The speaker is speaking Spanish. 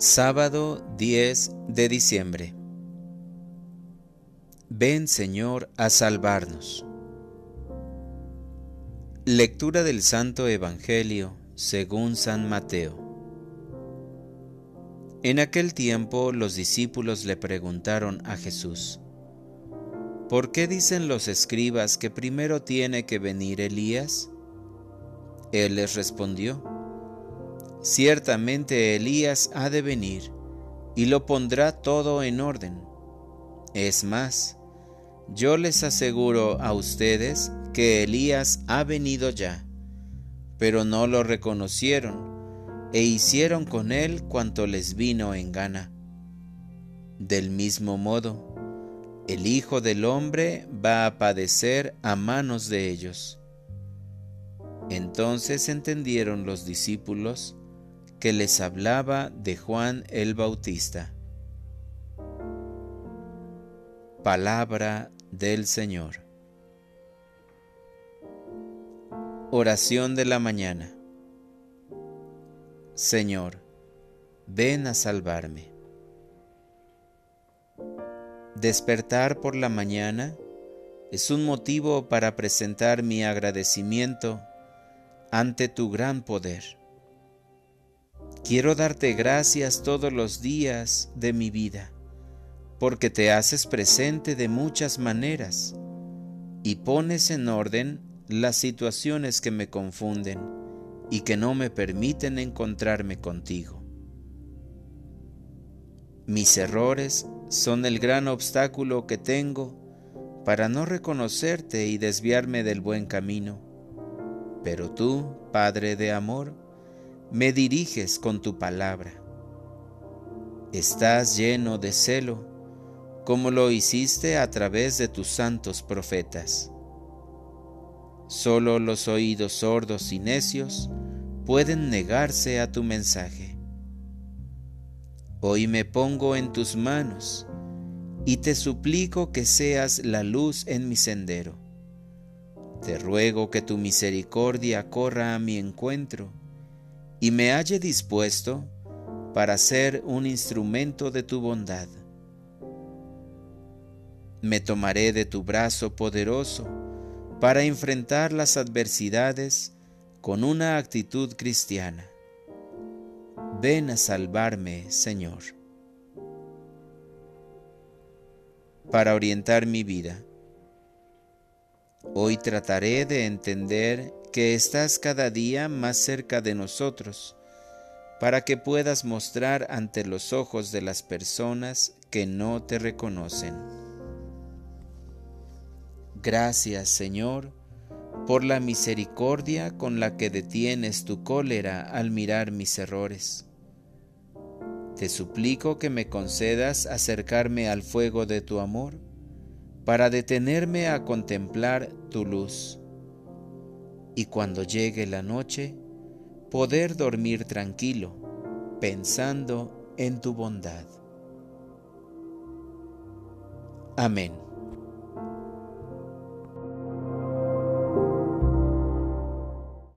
Sábado 10 de diciembre. Ven Señor a salvarnos. Lectura del Santo Evangelio según San Mateo. En aquel tiempo los discípulos le preguntaron a Jesús, ¿por qué dicen los escribas que primero tiene que venir Elías? Él les respondió, Ciertamente Elías ha de venir y lo pondrá todo en orden. Es más, yo les aseguro a ustedes que Elías ha venido ya, pero no lo reconocieron e hicieron con él cuanto les vino en gana. Del mismo modo, el Hijo del Hombre va a padecer a manos de ellos. Entonces entendieron los discípulos que les hablaba de Juan el Bautista. Palabra del Señor. Oración de la mañana. Señor, ven a salvarme. Despertar por la mañana es un motivo para presentar mi agradecimiento ante tu gran poder. Quiero darte gracias todos los días de mi vida, porque te haces presente de muchas maneras y pones en orden las situaciones que me confunden y que no me permiten encontrarme contigo. Mis errores son el gran obstáculo que tengo para no reconocerte y desviarme del buen camino. Pero tú, Padre de amor, me diriges con tu palabra. Estás lleno de celo, como lo hiciste a través de tus santos profetas. Solo los oídos sordos y necios pueden negarse a tu mensaje. Hoy me pongo en tus manos y te suplico que seas la luz en mi sendero. Te ruego que tu misericordia corra a mi encuentro y me halle dispuesto para ser un instrumento de tu bondad. Me tomaré de tu brazo poderoso para enfrentar las adversidades con una actitud cristiana. Ven a salvarme, Señor. Para orientar mi vida, hoy trataré de entender que estás cada día más cerca de nosotros, para que puedas mostrar ante los ojos de las personas que no te reconocen. Gracias, Señor, por la misericordia con la que detienes tu cólera al mirar mis errores. Te suplico que me concedas acercarme al fuego de tu amor, para detenerme a contemplar tu luz y cuando llegue la noche, poder dormir tranquilo, pensando en tu bondad. Amén.